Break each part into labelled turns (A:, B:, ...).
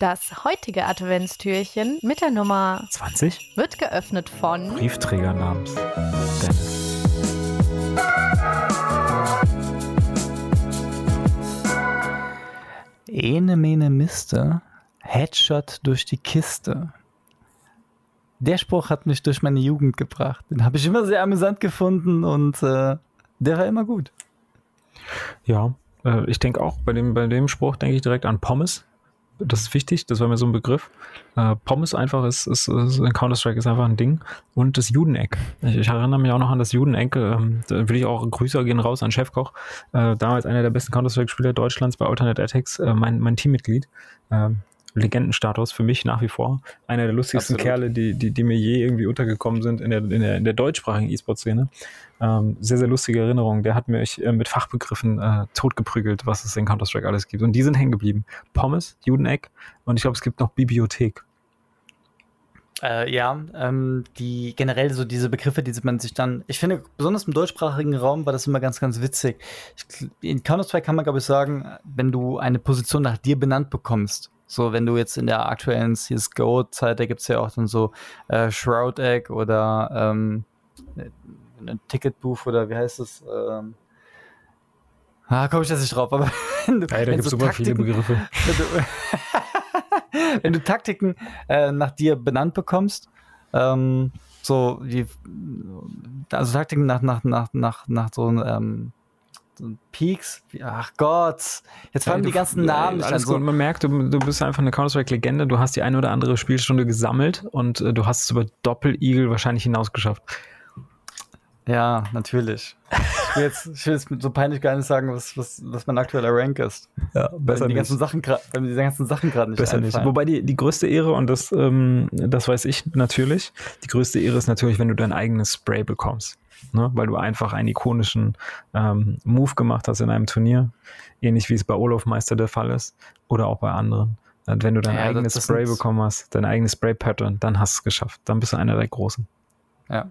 A: Das heutige Adventstürchen mit der Nummer
B: 20
A: wird geöffnet von
B: Briefträger namens Dennis. Ene mene Miste, Headshot durch die Kiste. Der Spruch hat mich durch meine Jugend gebracht. Den habe ich immer sehr amüsant gefunden und äh, der war immer gut. Ja, äh, ich denke auch, bei dem, bei dem Spruch denke ich direkt an Pommes. Das ist wichtig, das war mir so ein Begriff. Äh, Pommes einfach ist, ist, ist Counter-Strike ist einfach ein Ding. Und das Judeneck. Ich, ich erinnere mich auch noch an das Judeneck. Ähm, da will ich auch Grüße gehen raus an Chefkoch. Äh, damals einer der besten Counter-Strike-Spieler Deutschlands bei Alternate Attacks, äh, mein, mein Teammitglied. Ähm, Legendenstatus für mich nach wie vor. Einer der lustigsten Absolut. Kerle, die, die, die mir je irgendwie untergekommen sind in der, in der, in der deutschsprachigen E-Sport-Szene. Ähm, sehr, sehr lustige Erinnerung. Der hat mich äh, mit Fachbegriffen äh, totgeprügelt, was es in Counter-Strike alles gibt. Und die sind hängen geblieben. Pommes, Judeneck und ich glaube, es gibt noch Bibliothek.
C: Äh, ja, ähm, die generell so diese Begriffe, die man sich dann, ich finde, besonders im deutschsprachigen Raum war das immer ganz, ganz witzig. Ich, in Counter-Strike kann man, glaube ich, sagen, wenn du eine Position nach dir benannt bekommst, so, wenn du jetzt in der aktuellen CSGO-Zeit, da gibt es ja auch dann so äh, Shroud Egg oder ähm, ein Ticket Booth oder wie heißt es? Ähm, ah, komme ich jetzt nicht drauf, aber
B: wenn du, ja, da gibt es super viele Begriffe.
C: Wenn du, wenn du Taktiken äh, nach dir benannt bekommst, ähm, so wie also Taktiken nach, nach, nach, nach, nach so ähm, Peaks. Ach Gott, jetzt fallen ja, die ganzen Namen.
B: Alles gut. Man merkt, du, du bist einfach eine Counter-Strike-Legende. Du hast die eine oder andere Spielstunde gesammelt und äh, du hast es über Doppel-Eagle wahrscheinlich hinausgeschafft.
C: Ja, natürlich. Ich will jetzt, ich will jetzt so peinlich gar nicht sagen, was, was, was mein aktueller Rank ist.
B: Ja, besser
C: die ganzen Sachen weil die ganzen Sachen gerade nicht
B: Besser einfallen. nicht. Wobei die, die größte Ehre, und das, ähm, das weiß ich natürlich, die größte Ehre ist natürlich, wenn du dein eigenes Spray bekommst ne? weil du einfach einen ikonischen ähm, Move gemacht hast in einem Turnier, ähnlich wie es bei Olaf Meister der Fall ist oder auch bei anderen. Und wenn du dein ja, eigenes Spray bekommen hast, dein eigenes Spray-Pattern, dann hast du es geschafft. Dann bist du einer der Großen.
C: Ja.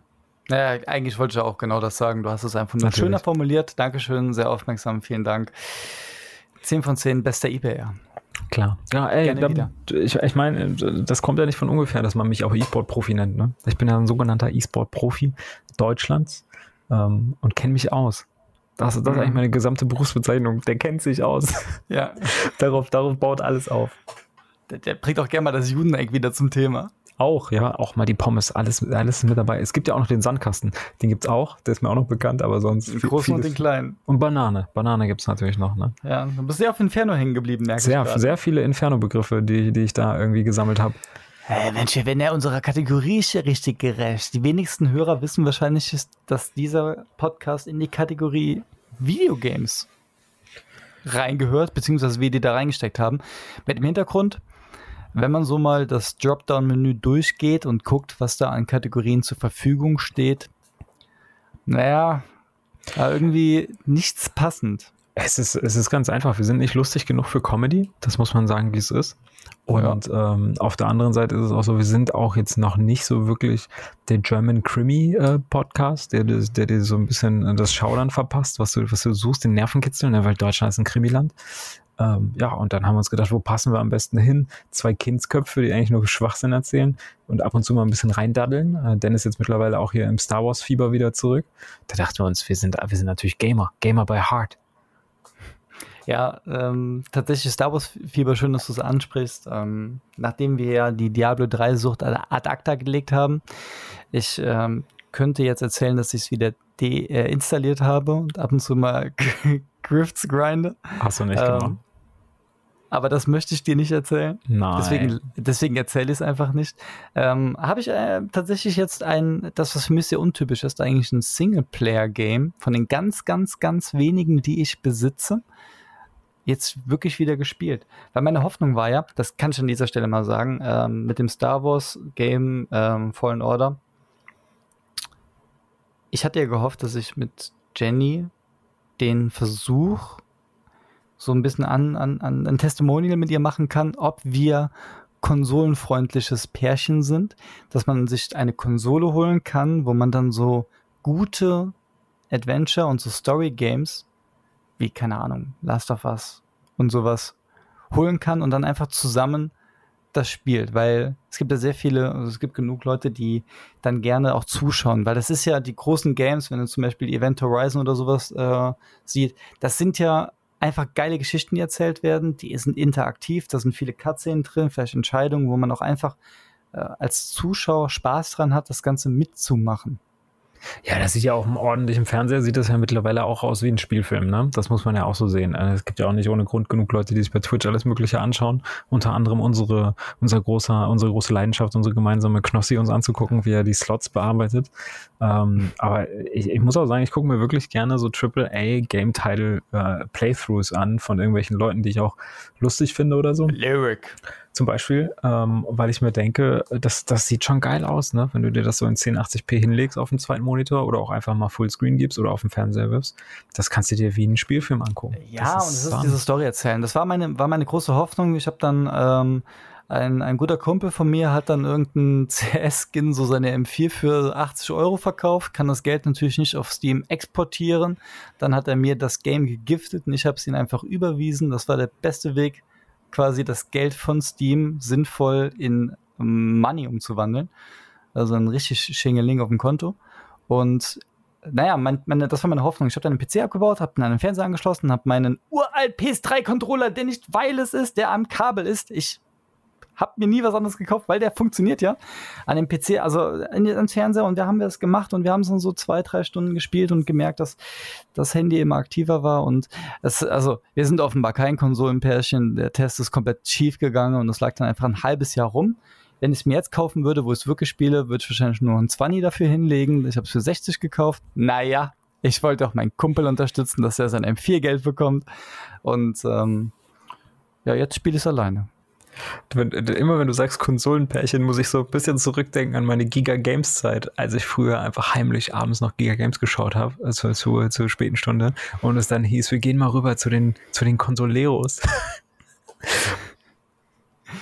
C: Naja, eigentlich wollte ich auch genau das sagen. Du hast es einfach nur schöner formuliert. Dankeschön, sehr aufmerksam, vielen Dank. 10 von 10, bester Ebayer.
B: Klar. Ja, ey, da, ich, ich meine, das kommt ja nicht von ungefähr, dass man mich auch E-Sport-Profi nennt. Ne? Ich bin ja ein sogenannter E-Sport-Profi Deutschlands ähm, und kenne mich aus. Das, das ist eigentlich mhm. meine gesamte Berufsbezeichnung. Der kennt sich aus.
C: Ja.
B: darauf, darauf baut alles auf.
C: Der, der bringt auch gerne mal das Judeneck wieder zum Thema.
B: Auch, ja, auch mal die Pommes, alles, alles mit dabei. Es gibt ja auch noch den Sandkasten, den gibt es auch, der ist mir auch noch bekannt, aber sonst.
C: Den großen und den kleinen.
B: Und Banane, Banane gibt es natürlich noch, ne?
C: Ja, du bist sehr auf Inferno hängen geblieben, merke
B: sehr, ich. Sehr, sehr viele Inferno-Begriffe, die, die ich da irgendwie gesammelt habe.
C: Hey, Mensch, wenn er unserer Kategorie ist ja richtig gerecht. Die wenigsten Hörer wissen wahrscheinlich, dass dieser Podcast in die Kategorie Videogames reingehört, beziehungsweise wir die da reingesteckt haben. Mit dem Hintergrund, wenn man so mal das Dropdown-Menü durchgeht und guckt, was da an Kategorien zur Verfügung steht, naja, irgendwie nichts passend.
B: Es ist, es ist ganz einfach. Wir sind nicht lustig genug für Comedy. Das muss man sagen, wie es ist. Und ja. ähm, auf der anderen Seite ist es auch so, wir sind auch jetzt noch nicht so wirklich der German Krimi äh, Podcast, der, der dir so ein bisschen das Schaudern verpasst, was du, was du suchst, den Nervenkitzel, ne? weil Deutschland ist ein Krimiland. Ähm, ja, und dann haben wir uns gedacht, wo passen wir am besten hin? Zwei Kindsköpfe, die eigentlich nur Schwachsinn erzählen und ab und zu mal ein bisschen reindaddeln. Äh, Dennis ist jetzt mittlerweile auch hier im Star Wars Fieber wieder zurück. Da dachten wir uns, wir sind, wir sind natürlich Gamer, Gamer by Heart.
C: Ja, ähm, tatsächlich Star Wars Fieber, schön, dass du es ansprichst. Ähm, nachdem wir ja die Diablo 3 Sucht ad acta gelegt haben, ich ähm, könnte jetzt erzählen, dass ich es wieder deinstalliert äh, habe und ab und zu mal Grifts grinde.
B: Hast du nicht ähm, gemacht?
C: Aber das möchte ich dir nicht erzählen.
B: Nein.
C: Deswegen, deswegen erzähle ich es einfach nicht. Ähm, Habe ich äh, tatsächlich jetzt ein, das, was für mich sehr untypisch ist, eigentlich ein Singleplayer-Game von den ganz, ganz, ganz wenigen, die ich besitze, jetzt wirklich wieder gespielt. Weil meine Hoffnung war ja, das kann ich an dieser Stelle mal sagen, ähm, mit dem Star Wars Game ähm, Fallen Order. Ich hatte ja gehofft, dass ich mit Jenny den Versuch so ein bisschen an, an, an ein Testimonial mit ihr machen kann, ob wir konsolenfreundliches Pärchen sind, dass man sich eine Konsole holen kann, wo man dann so gute Adventure und so Story Games wie keine Ahnung Last of Us und sowas holen kann und dann einfach zusammen das spielt, weil es gibt ja sehr viele, also es gibt genug Leute, die dann gerne auch zuschauen, weil das ist ja die großen Games, wenn du zum Beispiel Event Horizon oder sowas äh, siehst, das sind ja einfach geile Geschichten, die erzählt werden, die sind interaktiv, da sind viele Cutscenes drin, vielleicht Entscheidungen, wo man auch einfach äh, als Zuschauer Spaß dran hat, das Ganze mitzumachen.
B: Ja, das sieht ja auch im ordentlichen Fernseher, sieht das ja mittlerweile auch aus wie ein Spielfilm, ne? Das muss man ja auch so sehen. Also, es gibt ja auch nicht ohne Grund genug Leute, die sich bei Twitch alles Mögliche anschauen. Unter anderem unsere, unser großer, unsere große Leidenschaft, unsere gemeinsame Knossi uns anzugucken, wie er die Slots bearbeitet. Ähm, aber ich, ich, muss auch sagen, ich gucke mir wirklich gerne so AAA Game Title äh, Playthroughs an von irgendwelchen Leuten, die ich auch lustig finde oder so.
C: Lyric
B: zum Beispiel, ähm, weil ich mir denke, das, das sieht schon geil aus, ne? wenn du dir das so in 1080p hinlegst auf dem zweiten Monitor oder auch einfach mal Fullscreen gibst oder auf dem Fernseher wirfst. Das kannst du dir wie einen Spielfilm angucken.
C: Ja, das und es ist diese Story erzählen. Das war meine, war meine große Hoffnung. Ich habe dann ähm, ein, ein guter Kumpel von mir hat dann irgendeinen CS-Skin, so seine M4 für 80 Euro verkauft, kann das Geld natürlich nicht auf Steam exportieren. Dann hat er mir das Game gegiftet und ich habe es ihm einfach überwiesen. Das war der beste Weg, quasi das Geld von Steam sinnvoll in Money umzuwandeln. Also ein richtig Schingeling auf dem Konto. Und naja, mein, meine, das war meine Hoffnung. Ich habe einen PC abgebaut, habe einen Fernseher angeschlossen, habe meinen uralt PS3-Controller, der nicht wireless ist, der am Kabel ist. Ich hab mir nie was anderes gekauft, weil der funktioniert ja an dem PC, also in den Fernseher und da haben wir es gemacht und wir haben es dann so zwei, drei Stunden gespielt und gemerkt, dass das Handy immer aktiver war und es, also wir sind offenbar kein Konsolenpärchen, der Test ist komplett schief gegangen und es lag dann einfach ein halbes Jahr rum. Wenn ich es mir jetzt kaufen würde, wo ich es wirklich spiele, würde ich wahrscheinlich nur ein 20 dafür hinlegen. Ich habe es für 60 gekauft. Naja, ich wollte auch meinen Kumpel unterstützen, dass er sein M4 Geld bekommt. Und ähm, ja, jetzt spiele ich es alleine.
B: Wenn, immer wenn du sagst Konsolenpärchen, muss ich so ein bisschen zurückdenken an meine Giga Games Zeit, als ich früher einfach heimlich abends noch Giga Games geschaut habe, also zur, zur späten Stunde, und es dann hieß, wir gehen mal rüber zu den, zu den Consoleros.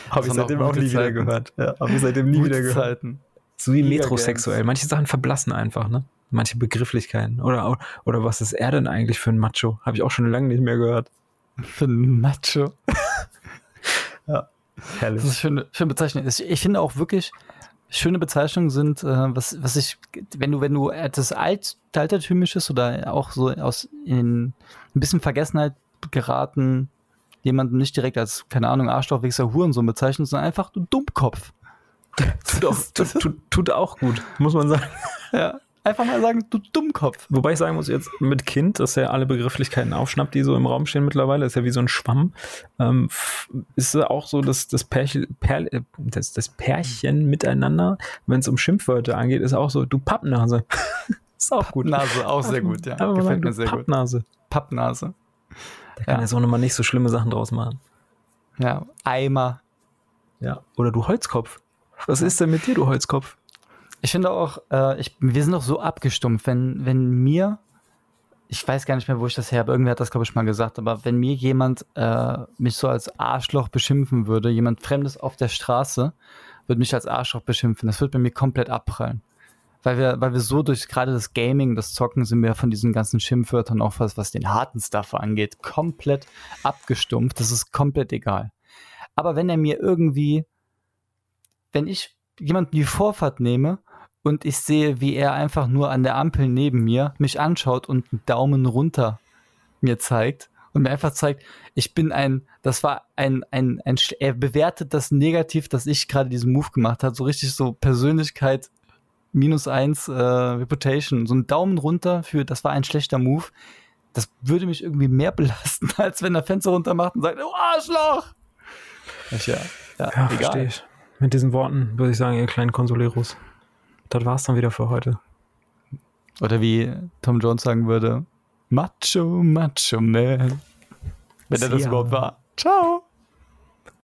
B: habe ich seitdem auch nie Zeiten. wieder gehört. Ja, habe ich seitdem nie wieder gehört. Zeiten. So wie Giga metrosexuell. Manche Sachen verblassen einfach, ne? Manche Begrifflichkeiten. Oder, oder was ist er denn eigentlich für ein Macho? Habe ich auch schon lange nicht mehr gehört.
C: Für ein Macho. ja. Herrlich. Das ist eine schöne, Bezeichnung. Ich finde auch wirklich, schöne Bezeichnungen sind, äh, was, was ich, wenn du, wenn du etwas alt, altertümliches oder auch so aus in ein bisschen Vergessenheit geraten, jemanden nicht direkt als, keine Ahnung, Arschlochwichser, Hurensohn bezeichnet, sondern einfach du Dummkopf.
B: tut, auch, tut, tut, tut auch gut, muss man sagen.
C: Ja. Einfach mal sagen, du Dummkopf.
B: Wobei ich sagen muss, jetzt mit Kind, dass er alle Begrifflichkeiten aufschnappt, die so im Raum stehen mittlerweile, ist ja wie so ein Schwamm. Ähm, ist auch so, dass das Pärchen, Pär, äh, das, das Pärchen miteinander, wenn es um Schimpfwörter angeht, ist auch so, du Pappnase.
C: ist auch gut.
B: Pappnase, auch sehr gut, ja.
C: Aber Gefällt sagen, mir sehr
B: Pappnase.
C: gut. Pappnase.
B: Da kann ja. er so nochmal nicht so schlimme Sachen draus machen.
C: Ja, Eimer.
B: Ja, oder du Holzkopf. Was ist denn mit dir, du Holzkopf?
C: Ich finde auch, äh, ich, wir sind doch so abgestumpft, wenn, wenn mir, ich weiß gar nicht mehr, wo ich das her habe, irgendwer hat das, glaube ich, mal gesagt, aber wenn mir jemand äh, mich so als Arschloch beschimpfen würde, jemand Fremdes auf der Straße, würde mich als Arschloch beschimpfen, das würde bei mir komplett abprallen. Weil wir, weil wir so durch gerade das Gaming, das Zocken, sind wir von diesen ganzen Schimpfwörtern auch was, was den harten Stuff angeht, komplett abgestumpft. Das ist komplett egal. Aber wenn er mir irgendwie, wenn ich jemanden die Vorfahrt nehme und ich sehe, wie er einfach nur an der Ampel neben mir mich anschaut und einen Daumen runter mir zeigt und mir einfach zeigt, ich bin ein, das war ein, ein, ein, er bewertet das negativ, dass ich gerade diesen Move gemacht habe, so richtig so Persönlichkeit minus eins äh, Reputation, so ein Daumen runter für, das war ein schlechter Move. Das würde mich irgendwie mehr belasten, als wenn er Fenster runter macht und sagt, oh Arschloch!
B: Ja, ja, ja verstehe ich. Mit diesen Worten würde ich sagen, ihr kleinen Konsoleros das war's dann wieder für heute.
C: Oder wie Tom Jones sagen würde, Macho, Macho Man. Wenn er das überhaupt war. Ciao.